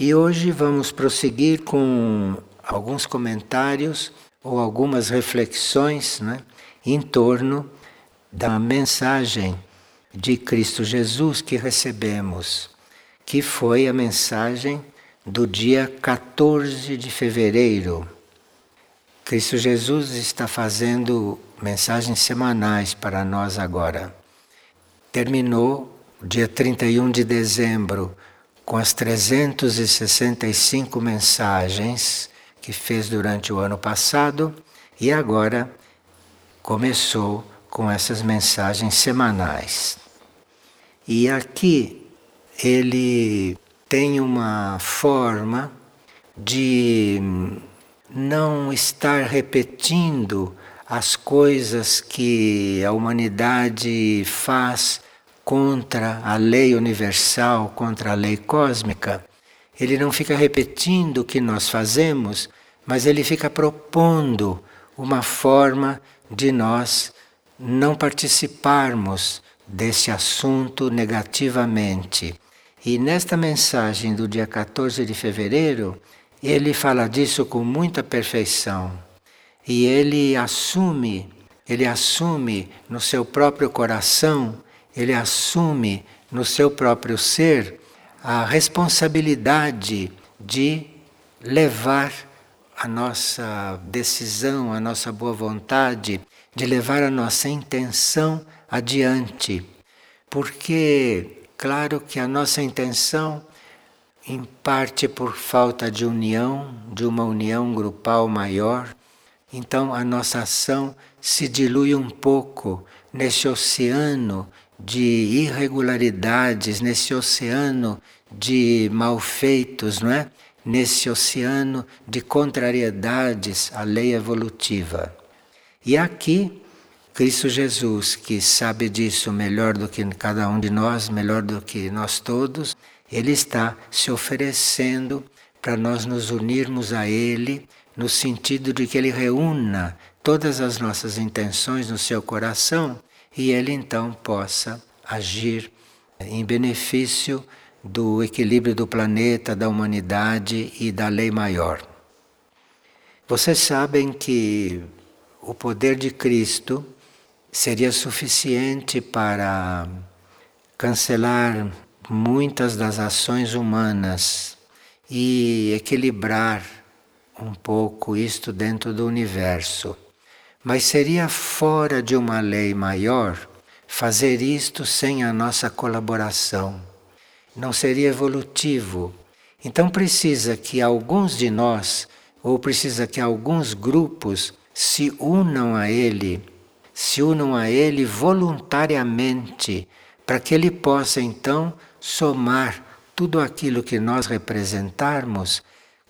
E hoje vamos prosseguir com alguns comentários ou algumas reflexões né, em torno da mensagem de Cristo Jesus que recebemos, que foi a mensagem do dia 14 de fevereiro. Cristo Jesus está fazendo mensagens semanais para nós agora. Terminou dia 31 de dezembro com as 365 mensagens que fez durante o ano passado e agora começou com essas mensagens semanais. E aqui ele tem uma forma de não estar repetindo as coisas que a humanidade faz contra a lei universal, contra a lei cósmica. Ele não fica repetindo o que nós fazemos, mas ele fica propondo uma forma de nós não participarmos desse assunto negativamente. E nesta mensagem do dia 14 de fevereiro, ele fala disso com muita perfeição. E ele assume, ele assume no seu próprio coração, ele assume no seu próprio ser a responsabilidade de levar a nossa decisão, a nossa boa vontade, de levar a nossa intenção adiante. Porque, claro que a nossa intenção, em parte por falta de união, de uma união grupal maior, então a nossa ação se dilui um pouco nesse oceano de irregularidades, nesse oceano de malfeitos, não é? Nesse oceano de contrariedades à lei evolutiva. E aqui, Cristo Jesus, que sabe disso melhor do que cada um de nós, melhor do que nós todos, ele está se oferecendo para nós nos unirmos a Ele, no sentido de que Ele reúna todas as nossas intenções no seu coração e Ele então possa agir em benefício do equilíbrio do planeta, da humanidade e da lei maior. Vocês sabem que o poder de Cristo seria suficiente para cancelar muitas das ações humanas e equilibrar um pouco isto dentro do universo. Mas seria fora de uma lei maior fazer isto sem a nossa colaboração. Não seria evolutivo. Então precisa que alguns de nós, ou precisa que alguns grupos se unam a ele, se unam a ele voluntariamente, para que ele possa então somar tudo aquilo que nós representarmos,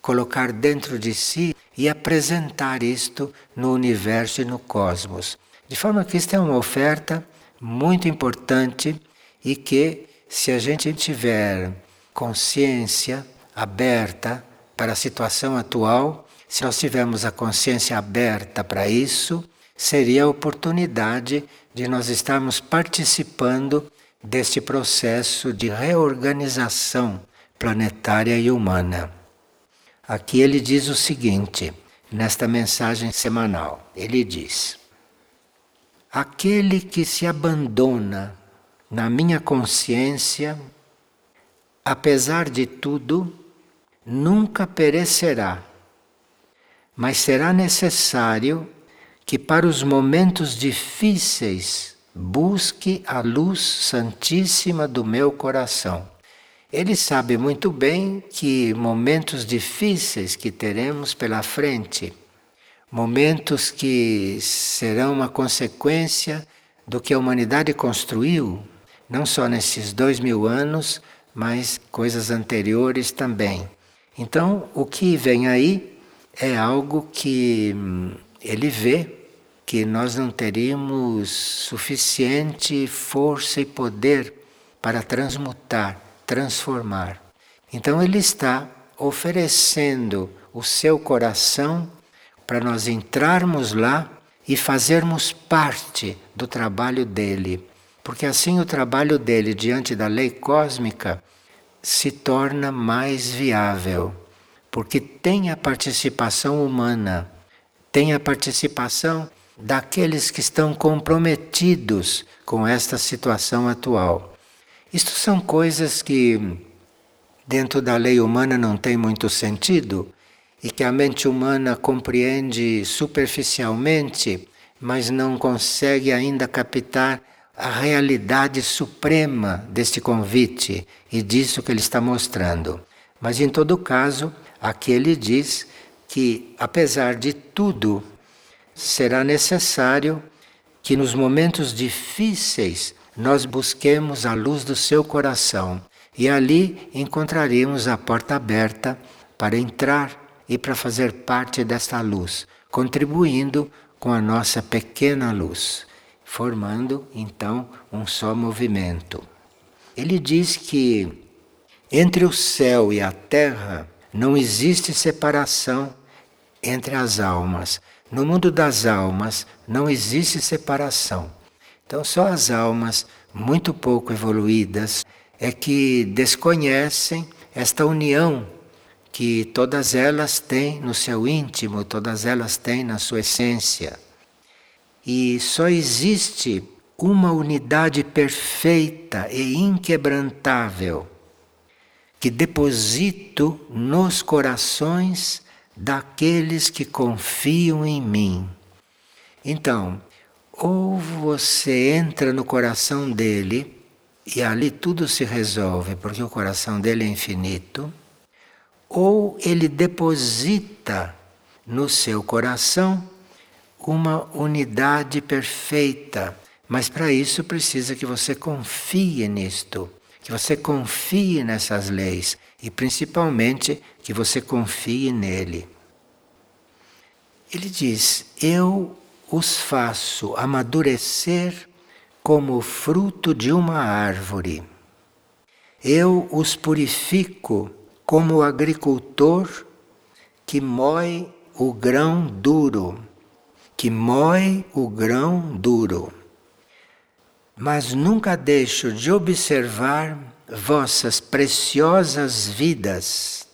colocar dentro de si e apresentar isto no universo e no cosmos. De forma que isto é uma oferta muito importante e que, se a gente tiver consciência aberta para a situação atual, se nós tivermos a consciência aberta para isso, seria a oportunidade de nós estarmos participando deste processo de reorganização planetária e humana. Aqui ele diz o seguinte, nesta mensagem semanal: ele diz: Aquele que se abandona na minha consciência, apesar de tudo, nunca perecerá, mas será necessário que para os momentos difíceis busque a luz santíssima do meu coração. Ele sabe muito bem que momentos difíceis que teremos pela frente, momentos que serão uma consequência do que a humanidade construiu, não só nesses dois mil anos, mas coisas anteriores também. Então, o que vem aí é algo que hum, ele vê que nós não teríamos suficiente força e poder para transmutar, transformar. Então ele está oferecendo o seu coração para nós entrarmos lá e fazermos parte do trabalho dele. Porque assim o trabalho dele diante da lei cósmica se torna mais viável, porque tem a participação humana, tem a participação daqueles que estão comprometidos com esta situação atual. Isto são coisas que, dentro da lei humana, não tem muito sentido e que a mente humana compreende superficialmente, mas não consegue ainda captar a realidade suprema deste convite e disso que ele está mostrando. Mas em todo caso, aqui ele diz que, apesar de tudo, será necessário que nos momentos difíceis nós busquemos a luz do seu coração e ali encontraremos a porta aberta para entrar e para fazer parte desta luz, contribuindo com a nossa pequena luz formando então um só movimento. Ele diz que entre o céu e a terra não existe separação entre as almas. No mundo das almas não existe separação. Então, só as almas muito pouco evoluídas é que desconhecem esta união que todas elas têm no seu íntimo, todas elas têm na sua essência. E só existe uma unidade perfeita e inquebrantável que deposito nos corações daqueles que confiam em mim. Então, ou você entra no coração dele e ali tudo se resolve, porque o coração dele é infinito, ou ele deposita no seu coração uma unidade perfeita. Mas para isso precisa que você confie nisto, que você confie nessas leis e principalmente que você confie nele. Ele diz: Eu os faço amadurecer como o fruto de uma árvore. Eu os purifico como o agricultor que moe o grão duro que moe o grão duro. Mas nunca deixo de observar vossas preciosas vidas.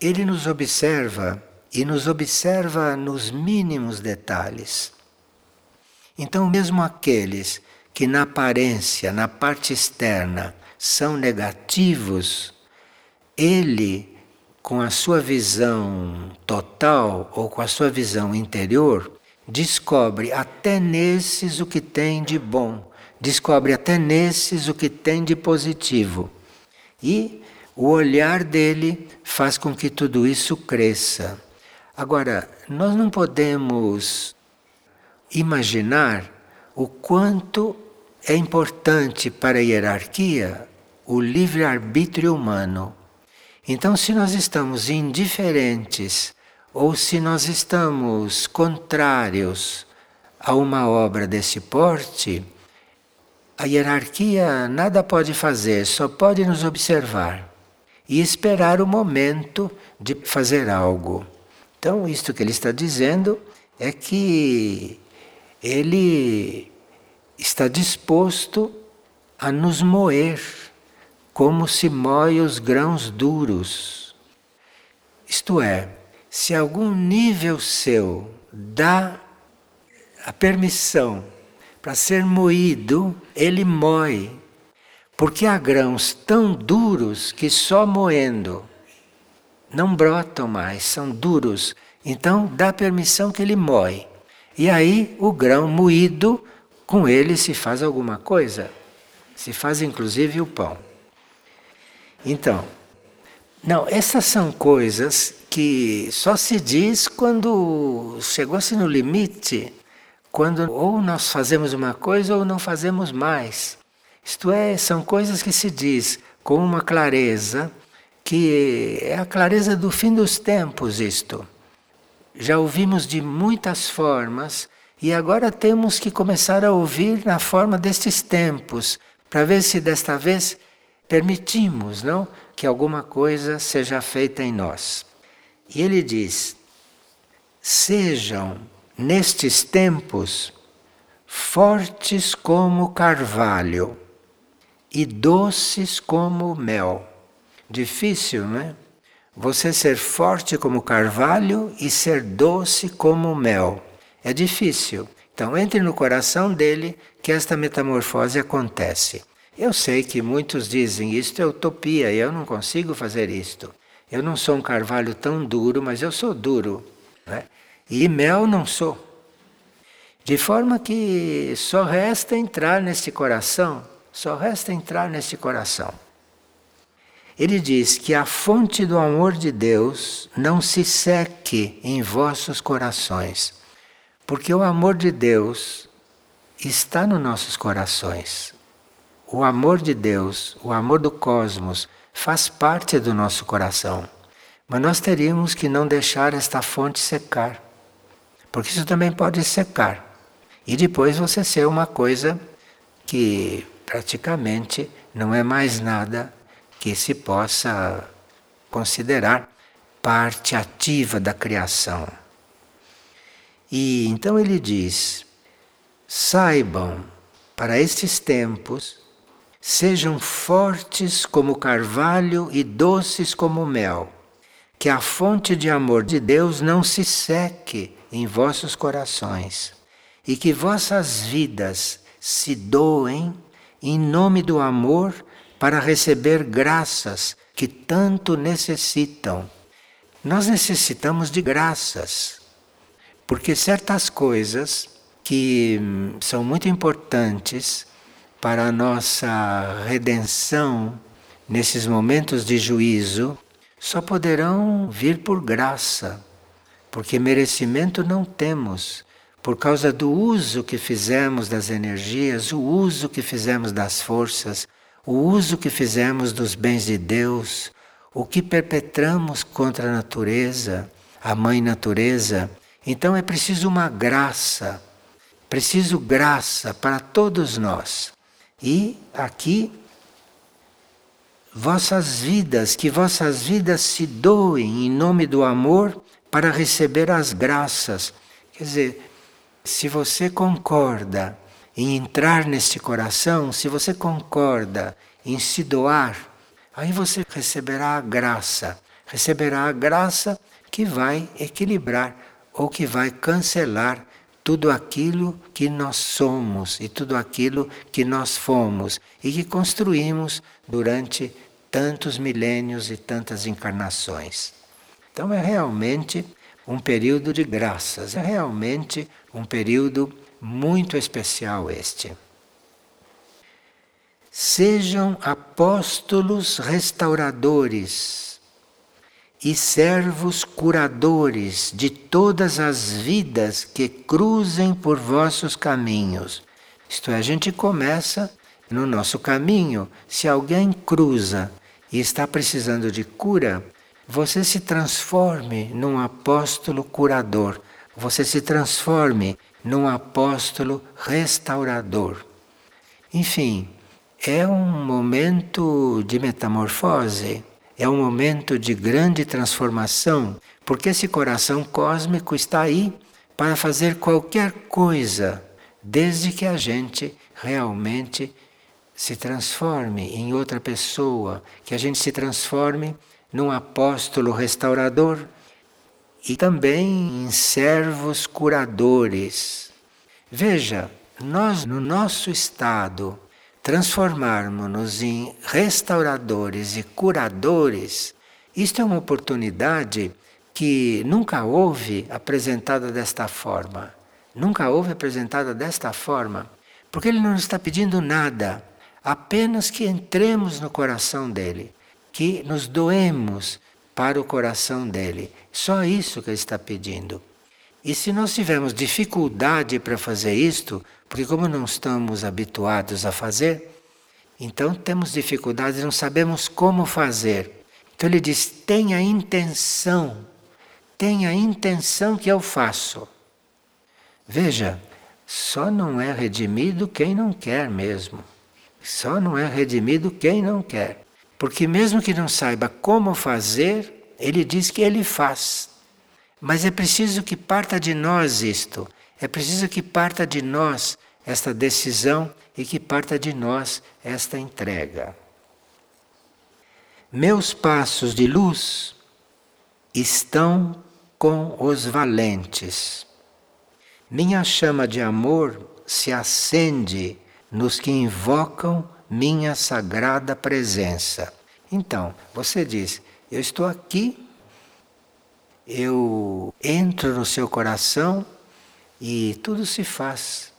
Ele nos observa e nos observa nos mínimos detalhes. Então, mesmo aqueles que na aparência, na parte externa, são negativos, ele com a sua visão total ou com a sua visão interior, descobre até nesses o que tem de bom, descobre até nesses o que tem de positivo. E o olhar dele faz com que tudo isso cresça. Agora, nós não podemos imaginar o quanto é importante para a hierarquia o livre-arbítrio humano. Então, se nós estamos indiferentes ou se nós estamos contrários a uma obra desse porte, a hierarquia nada pode fazer, só pode nos observar e esperar o momento de fazer algo. Então, isto que ele está dizendo é que ele está disposto a nos moer como se moe os grãos duros. Isto é, se algum nível seu dá a permissão para ser moído, ele moe. Porque há grãos tão duros que só moendo não brotam mais, são duros. Então dá permissão que ele moe. E aí o grão moído, com ele se faz alguma coisa. Se faz inclusive o pão. Então, não, essas são coisas que só se diz quando chegou-se no limite, quando ou nós fazemos uma coisa ou não fazemos mais. Isto é, são coisas que se diz com uma clareza que é a clareza do fim dos tempos isto. Já ouvimos de muitas formas e agora temos que começar a ouvir na forma destes tempos, para ver se desta vez permitimos, não, que alguma coisa seja feita em nós. E ele diz: sejam nestes tempos fortes como carvalho e doces como mel. Difícil, não é? Você ser forte como carvalho e ser doce como mel. É difícil. Então entre no coração dele que esta metamorfose acontece. Eu sei que muitos dizem isto é utopia e eu não consigo fazer isto. Eu não sou um carvalho tão duro, mas eu sou duro. Né? E mel não sou. De forma que só resta entrar nesse coração, só resta entrar nesse coração. Ele diz que a fonte do amor de Deus não se seque em vossos corações, porque o amor de Deus está nos nossos corações. O amor de Deus, o amor do cosmos, faz parte do nosso coração. Mas nós teríamos que não deixar esta fonte secar, porque isso também pode secar. E depois você ser uma coisa que praticamente não é mais nada que se possa considerar parte ativa da criação. E então ele diz: saibam para estes tempos, sejam fortes como carvalho e doces como mel, que a fonte de amor de Deus não se seque em vossos corações, e que vossas vidas se doem em nome do amor para receber graças que tanto necessitam. Nós necessitamos de graças, porque certas coisas que hum, são muito importantes para a nossa redenção nesses momentos de juízo só poderão vir por graça, porque merecimento não temos por causa do uso que fizemos das energias, o uso que fizemos das forças, o uso que fizemos dos bens de Deus, o que perpetramos contra a natureza, a mãe natureza. Então é preciso uma graça, preciso graça para todos nós. E aqui, vossas vidas, que vossas vidas se doem em nome do amor para receber as graças. Quer dizer, se você concorda em entrar neste coração, se você concorda em se doar, aí você receberá a graça. Receberá a graça que vai equilibrar ou que vai cancelar tudo aquilo que nós somos e tudo aquilo que nós fomos e que construímos durante tantos milênios e tantas encarnações. Então é realmente um período de graças, é realmente um período muito especial este. Sejam apóstolos restauradores e servos curadores de todas as vidas que cruzem por vossos caminhos. Isto é, a gente começa no nosso caminho. Se alguém cruza e está precisando de cura, você se transforme num apóstolo curador. Você se transforme num apóstolo restaurador. Enfim, é um momento de metamorfose, é um momento de grande transformação, porque esse coração cósmico está aí para fazer qualquer coisa, desde que a gente realmente se transforme em outra pessoa, que a gente se transforme num apóstolo restaurador e também em servos curadores. Veja, nós no nosso estado transformarmos-nos em restauradores e curadores, isto é uma oportunidade que nunca houve apresentada desta forma. Nunca houve apresentada desta forma, porque ele não está pedindo nada, apenas que entremos no coração dele, que nos doemos para o coração dele. Só isso que ele está pedindo. E se nós tivermos dificuldade para fazer isto, porque como não estamos habituados a fazer, então temos dificuldade, não sabemos como fazer. Então ele diz: tenha intenção, tenha intenção que eu faço. Veja, só não é redimido quem não quer mesmo. Só não é redimido quem não quer. Porque mesmo que não saiba como fazer, ele diz que ele faz. Mas é preciso que parta de nós isto. É preciso que parta de nós esta decisão e que parta de nós esta entrega. Meus passos de luz estão com os valentes. Minha chama de amor se acende nos que invocam minha sagrada presença. Então, você diz: Eu estou aqui, eu entro no seu coração e tudo se faz.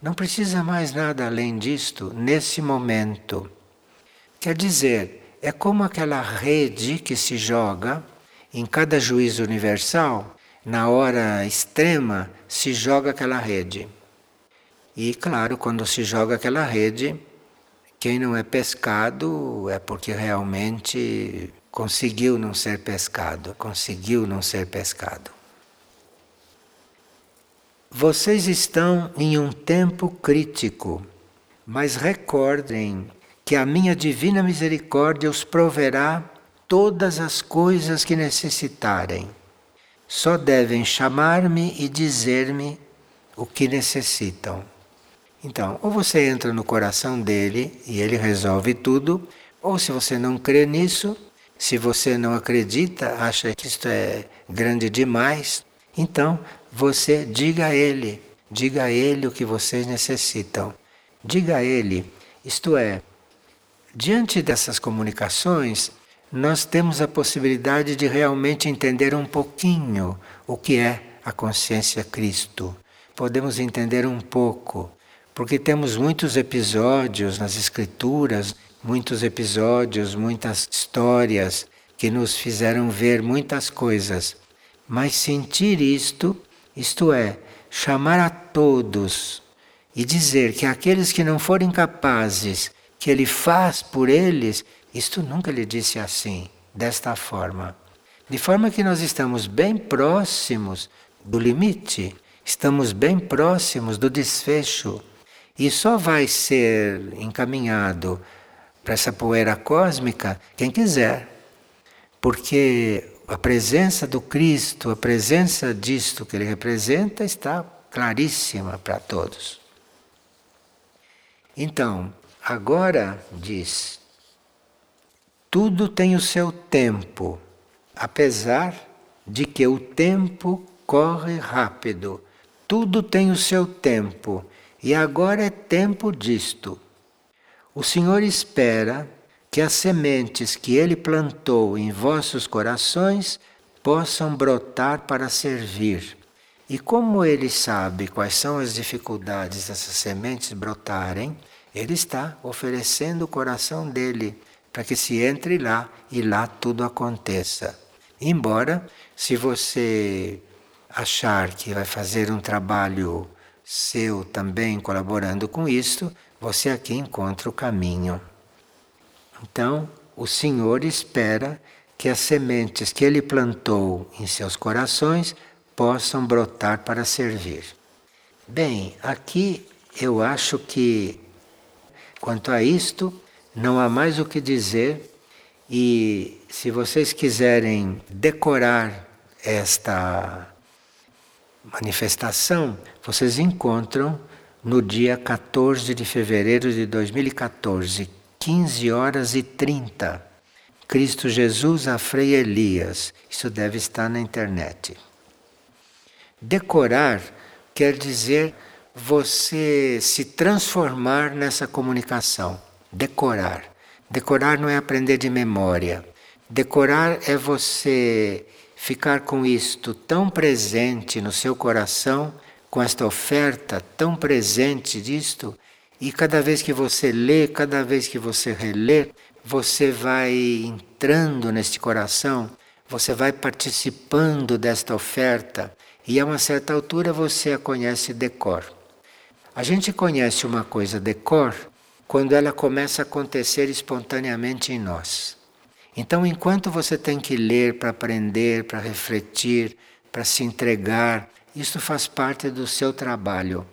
Não precisa mais nada além disto nesse momento. Quer dizer, é como aquela rede que se joga em cada juízo universal, na hora extrema, se joga aquela rede. E claro, quando se joga aquela rede, quem não é pescado é porque realmente conseguiu não ser pescado, conseguiu não ser pescado. Vocês estão em um tempo crítico, mas recordem que a minha divina misericórdia os proverá todas as coisas que necessitarem. Só devem chamar-me e dizer-me o que necessitam. Então, ou você entra no coração dele e ele resolve tudo, ou se você não crê nisso, se você não acredita, acha que isto é grande demais, então você diga a ele, diga a ele o que vocês necessitam. Diga a ele, isto é, diante dessas comunicações, nós temos a possibilidade de realmente entender um pouquinho o que é a consciência Cristo. Podemos entender um pouco porque temos muitos episódios nas Escrituras, muitos episódios, muitas histórias que nos fizeram ver muitas coisas. Mas sentir isto, isto é, chamar a todos e dizer que aqueles que não forem capazes, que ele faz por eles, isto nunca lhe disse assim, desta forma. De forma que nós estamos bem próximos do limite, estamos bem próximos do desfecho. E só vai ser encaminhado para essa poeira cósmica quem quiser. Porque a presença do Cristo, a presença disto que ele representa está claríssima para todos. Então, agora diz: tudo tem o seu tempo, apesar de que o tempo corre rápido. Tudo tem o seu tempo e agora é tempo disto. O Senhor espera que as sementes que Ele plantou em vossos corações possam brotar para servir. E como Ele sabe quais são as dificuldades dessas sementes brotarem, Ele está oferecendo o coração dele para que se entre lá e lá tudo aconteça. Embora, se você achar que vai fazer um trabalho seu também colaborando com isto, você aqui encontra o caminho. Então, o Senhor espera que as sementes que ele plantou em seus corações possam brotar para servir. Bem, aqui eu acho que quanto a isto não há mais o que dizer e se vocês quiserem decorar esta manifestação vocês encontram no dia 14 de fevereiro de 2014, 15 horas e 30. Cristo Jesus a Frei Elias. Isso deve estar na internet. Decorar quer dizer você se transformar nessa comunicação. Decorar. Decorar não é aprender de memória. Decorar é você ficar com isto tão presente no seu coração, com esta oferta tão presente disto, e cada vez que você lê, cada vez que você relê, você vai entrando neste coração, você vai participando desta oferta, e a uma certa altura você a conhece de cor. A gente conhece uma coisa de cor quando ela começa a acontecer espontaneamente em nós. Então, enquanto você tem que ler para aprender, para refletir, para se entregar, isto faz parte do seu trabalho.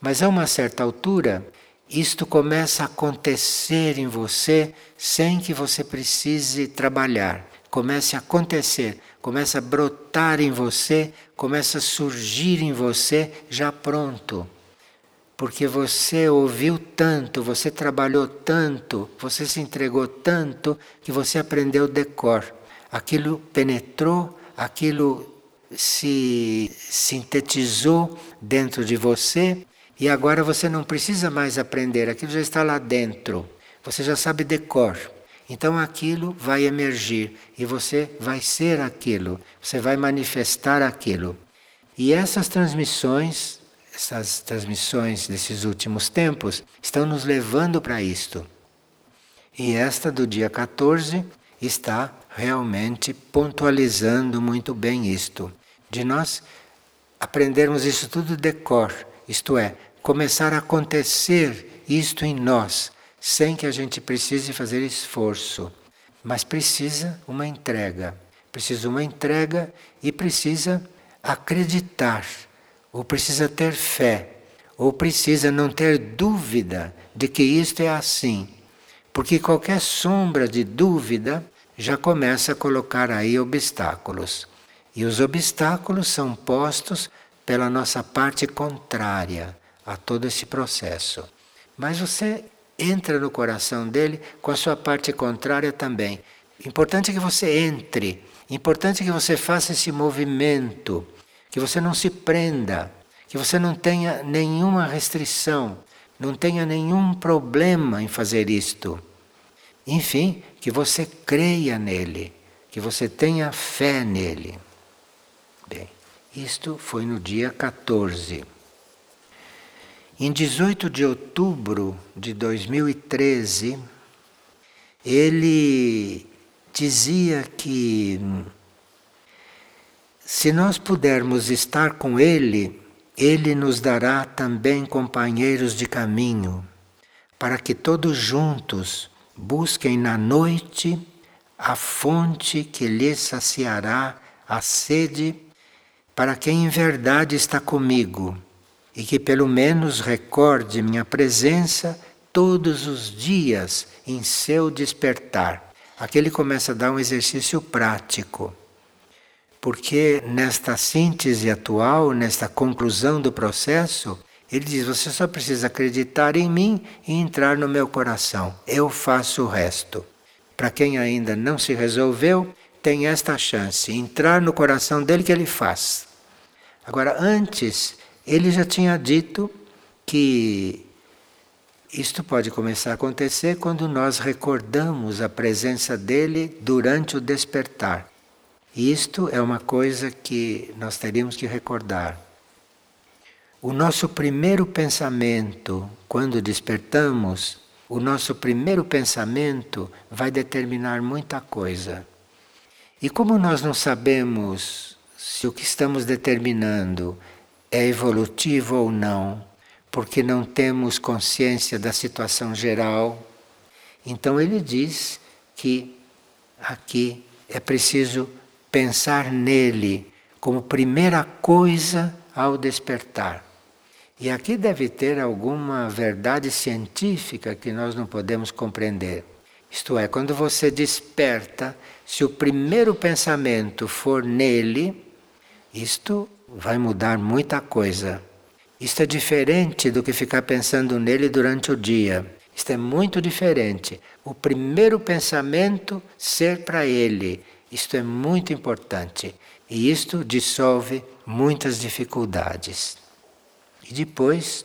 Mas a uma certa altura, isto começa a acontecer em você sem que você precise trabalhar. Começa a acontecer, começa a brotar em você, começa a surgir em você já pronto. Porque você ouviu tanto, você trabalhou tanto, você se entregou tanto que você aprendeu decor. Aquilo penetrou, aquilo se sintetizou dentro de você e agora você não precisa mais aprender, aquilo já está lá dentro. Você já sabe decor. Então aquilo vai emergir e você vai ser aquilo, você vai manifestar aquilo. E essas transmissões essas transmissões desses últimos tempos estão nos levando para isto. E esta do dia 14 está realmente pontualizando muito bem isto. De nós aprendermos isso tudo de cor, isto é, começar a acontecer isto em nós, sem que a gente precise fazer esforço, mas precisa uma entrega. Precisa uma entrega e precisa acreditar ou precisa ter fé, ou precisa não ter dúvida de que isto é assim. Porque qualquer sombra de dúvida já começa a colocar aí obstáculos. E os obstáculos são postos pela nossa parte contrária a todo esse processo. Mas você entra no coração dele com a sua parte contrária também. Importante é que você entre, importante é que você faça esse movimento que você não se prenda, que você não tenha nenhuma restrição, não tenha nenhum problema em fazer isto. Enfim, que você creia nele, que você tenha fé nele. Bem, isto foi no dia 14. Em 18 de outubro de 2013, ele dizia que se nós pudermos estar com Ele, Ele nos dará também companheiros de caminho, para que todos juntos busquem na noite a fonte que lhes saciará a sede para quem em verdade está comigo e que pelo menos recorde minha presença todos os dias em seu despertar. Aqui ele começa a dar um exercício prático porque nesta síntese atual, nesta conclusão do processo, ele diz: você só precisa acreditar em mim e entrar no meu coração. Eu faço o resto. Para quem ainda não se resolveu, tem esta chance: entrar no coração dele que ele faz. Agora, antes, ele já tinha dito que isto pode começar a acontecer quando nós recordamos a presença dele durante o despertar. Isto é uma coisa que nós teríamos que recordar. O nosso primeiro pensamento, quando despertamos, o nosso primeiro pensamento vai determinar muita coisa. E como nós não sabemos se o que estamos determinando é evolutivo ou não, porque não temos consciência da situação geral, então ele diz que aqui é preciso pensar nele como primeira coisa ao despertar. E aqui deve ter alguma verdade científica que nós não podemos compreender. Isto é, quando você desperta, se o primeiro pensamento for nele, isto vai mudar muita coisa. Isto é diferente do que ficar pensando nele durante o dia. Isto é muito diferente. O primeiro pensamento ser para ele isto é muito importante e isto dissolve muitas dificuldades. E depois,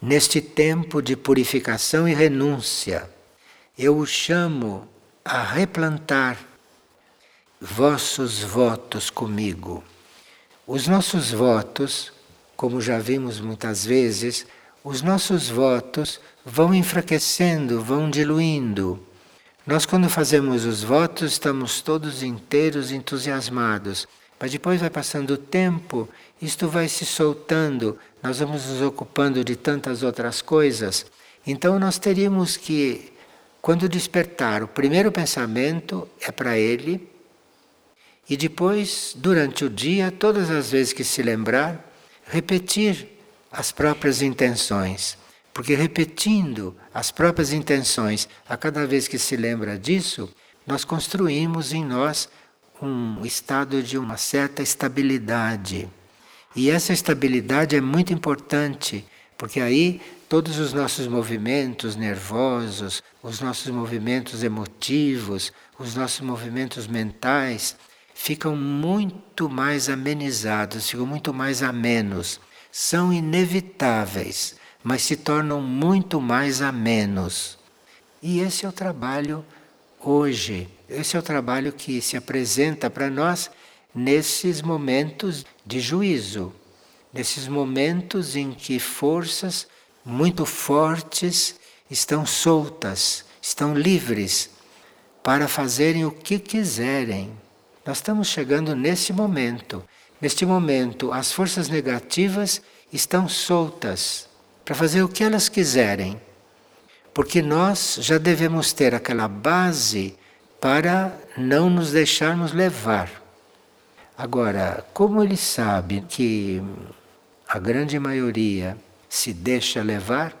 neste tempo de purificação e renúncia, eu o chamo a replantar vossos votos comigo. Os nossos votos, como já vimos muitas vezes, os nossos votos vão enfraquecendo, vão diluindo nós, quando fazemos os votos, estamos todos inteiros entusiasmados, mas depois vai passando o tempo, isto vai se soltando, nós vamos nos ocupando de tantas outras coisas. Então, nós teríamos que, quando despertar, o primeiro pensamento é para ele, e depois, durante o dia, todas as vezes que se lembrar, repetir as próprias intenções. Porque repetindo as próprias intenções a cada vez que se lembra disso, nós construímos em nós um estado de uma certa estabilidade. E essa estabilidade é muito importante, Porque aí todos os nossos movimentos nervosos, os nossos movimentos emotivos, os nossos movimentos mentais ficam muito mais amenizados, ficam muito mais amenos. São inevitáveis, mas se tornam muito mais amenos. E esse é o trabalho hoje, esse é o trabalho que se apresenta para nós nesses momentos de juízo, nesses momentos em que forças muito fortes estão soltas, estão livres para fazerem o que quiserem. Nós estamos chegando nesse momento. Neste momento, as forças negativas estão soltas para fazer o que elas quiserem. Porque nós já devemos ter aquela base para não nos deixarmos levar. Agora, como ele sabe que a grande maioria se deixa levar,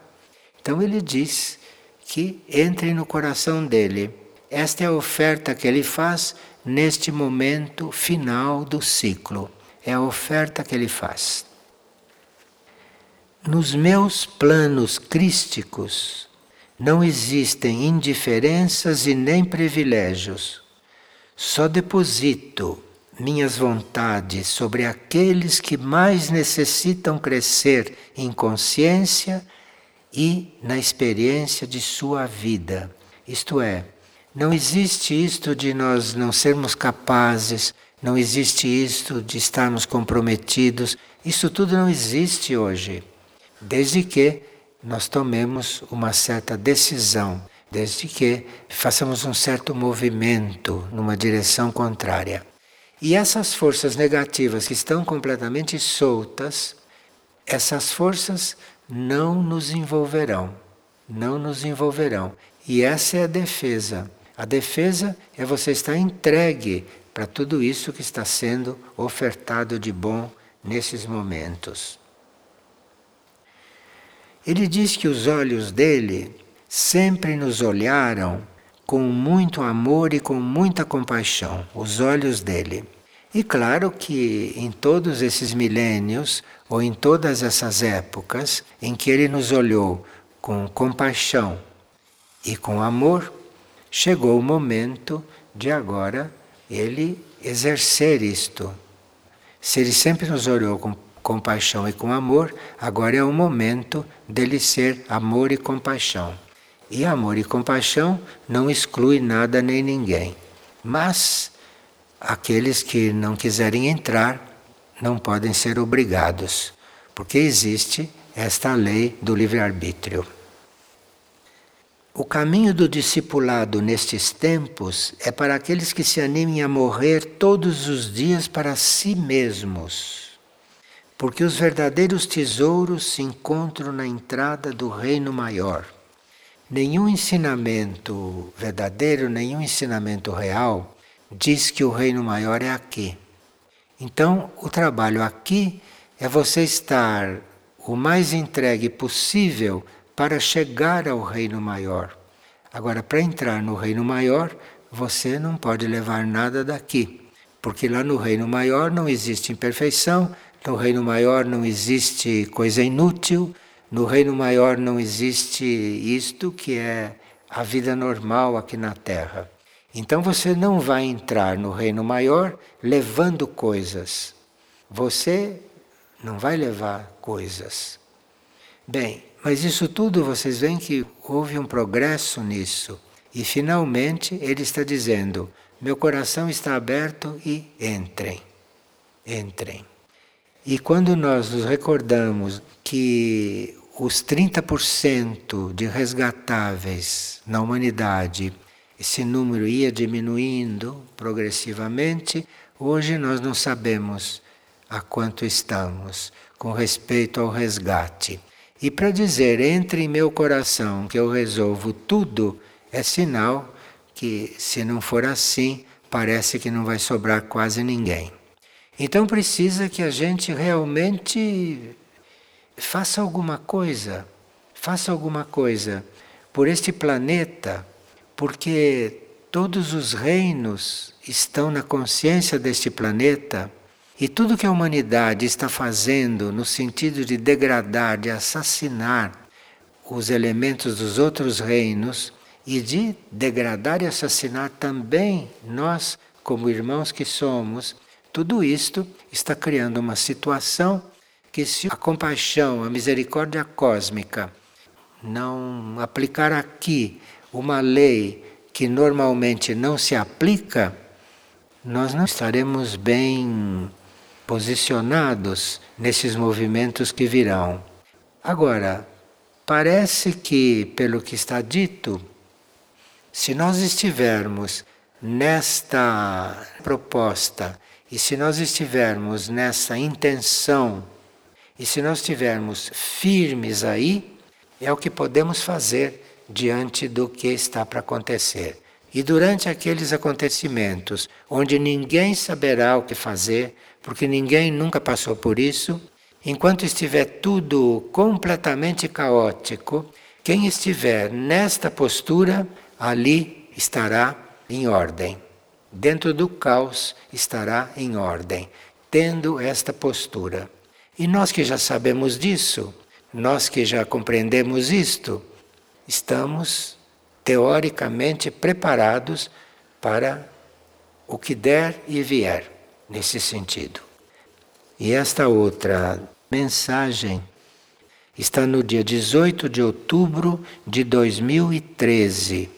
então ele diz que entre no coração dele. Esta é a oferta que ele faz neste momento final do ciclo. É a oferta que ele faz. Nos meus planos crísticos não existem indiferenças e nem privilégios. Só deposito minhas vontades sobre aqueles que mais necessitam crescer em consciência e na experiência de sua vida. Isto é, não existe isto de nós não sermos capazes, não existe isto de estarmos comprometidos. Isso tudo não existe hoje. Desde que nós tomemos uma certa decisão, desde que façamos um certo movimento numa direção contrária. E essas forças negativas que estão completamente soltas, essas forças não nos envolverão, não nos envolverão. E essa é a defesa. A defesa é você estar entregue para tudo isso que está sendo ofertado de bom nesses momentos. Ele diz que os olhos dele sempre nos olharam com muito amor e com muita compaixão, os olhos dele. E claro que em todos esses milênios, ou em todas essas épocas em que ele nos olhou com compaixão e com amor, chegou o momento de agora ele exercer isto. Se ele sempre nos olhou com compaixão e com amor, agora é o momento dele ser amor e compaixão. E amor e compaixão não exclui nada nem ninguém. Mas aqueles que não quiserem entrar não podem ser obrigados, porque existe esta lei do livre-arbítrio. O caminho do discipulado nestes tempos é para aqueles que se animem a morrer todos os dias para si mesmos, porque os verdadeiros tesouros se encontram na entrada do reino maior. Nenhum ensinamento verdadeiro, nenhum ensinamento real diz que o reino maior é aqui. Então, o trabalho aqui é você estar o mais entregue possível para chegar ao reino maior. Agora, para entrar no reino maior, você não pode levar nada daqui, porque lá no reino maior não existe imperfeição, no reino maior não existe coisa inútil, no reino maior não existe isto que é a vida normal aqui na Terra. Então você não vai entrar no reino maior levando coisas. Você não vai levar coisas. Bem, mas isso tudo vocês veem que houve um progresso nisso. E finalmente ele está dizendo: meu coração está aberto e entrem. Entrem. E quando nós nos recordamos que os 30% de resgatáveis na humanidade, esse número ia diminuindo progressivamente, hoje nós não sabemos a quanto estamos com respeito ao resgate. E para dizer entre em meu coração que eu resolvo tudo, é sinal que, se não for assim, parece que não vai sobrar quase ninguém. Então precisa que a gente realmente faça alguma coisa, faça alguma coisa por este planeta, porque todos os reinos estão na consciência deste planeta E tudo que a humanidade está fazendo no sentido de degradar, de assassinar os elementos dos outros reinos e de degradar e assassinar também nós, como irmãos que somos, tudo isto está criando uma situação que, se a compaixão, a misericórdia cósmica não aplicar aqui uma lei que normalmente não se aplica, nós não estaremos bem posicionados nesses movimentos que virão. Agora, parece que, pelo que está dito, se nós estivermos nesta proposta e se nós estivermos nessa intenção e se nós estivermos firmes aí, é o que podemos fazer diante do que está para acontecer. E durante aqueles acontecimentos onde ninguém saberá o que fazer, porque ninguém nunca passou por isso, enquanto estiver tudo completamente caótico, quem estiver nesta postura, ali estará em ordem. Dentro do caos estará em ordem, tendo esta postura. E nós que já sabemos disso, nós que já compreendemos isto, estamos teoricamente preparados para o que der e vier nesse sentido. E esta outra mensagem está no dia 18 de outubro de 2013,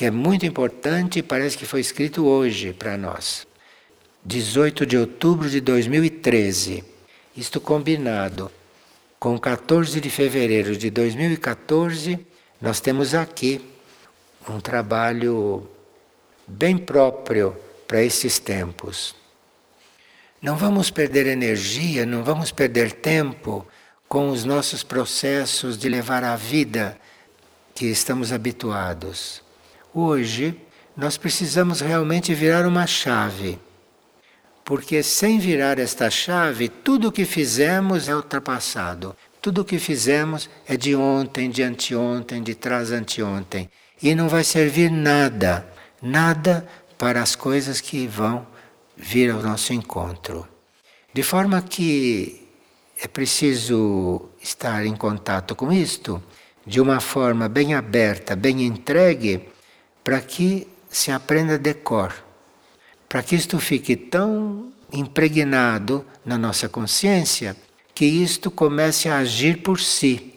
que é muito importante e parece que foi escrito hoje para nós. 18 de outubro de 2013. Isto combinado com 14 de fevereiro de 2014, nós temos aqui um trabalho bem próprio para esses tempos. Não vamos perder energia, não vamos perder tempo com os nossos processos de levar a vida que estamos habituados. Hoje, nós precisamos realmente virar uma chave. Porque sem virar esta chave, tudo o que fizemos é ultrapassado. Tudo o que fizemos é de ontem, de anteontem, de trás anteontem. E não vai servir nada, nada para as coisas que vão vir ao nosso encontro. De forma que é preciso estar em contato com isto de uma forma bem aberta, bem entregue, para que se aprenda decor, para que isto fique tão impregnado na nossa consciência que isto comece a agir por si.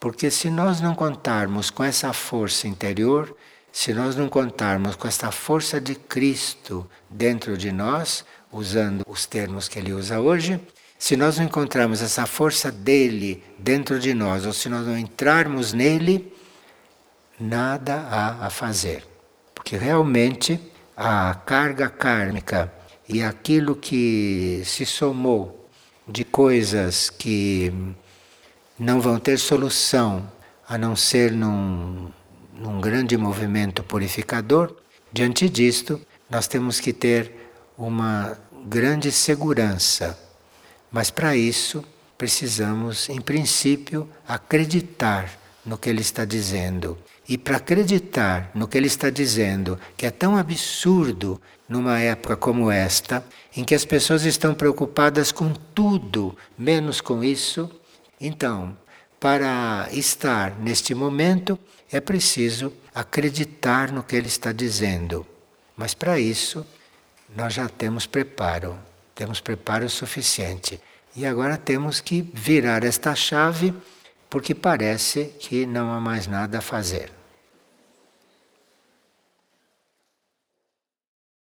Porque se nós não contarmos com essa força interior, se nós não contarmos com esta força de Cristo dentro de nós, usando os termos que ele usa hoje, se nós não encontrarmos essa força dele dentro de nós, ou se nós não entrarmos nele, nada há a fazer. Porque realmente a carga kármica e aquilo que se somou de coisas que não vão ter solução a não ser num num grande movimento purificador, diante disto, nós temos que ter uma grande segurança. Mas para isso, precisamos, em princípio, acreditar no que ele está dizendo. E para acreditar no que ele está dizendo, que é tão absurdo numa época como esta, em que as pessoas estão preocupadas com tudo, menos com isso, então, para estar neste momento, é preciso acreditar no que ele está dizendo. Mas para isso, nós já temos preparo, temos preparo suficiente. E agora temos que virar esta chave, porque parece que não há mais nada a fazer.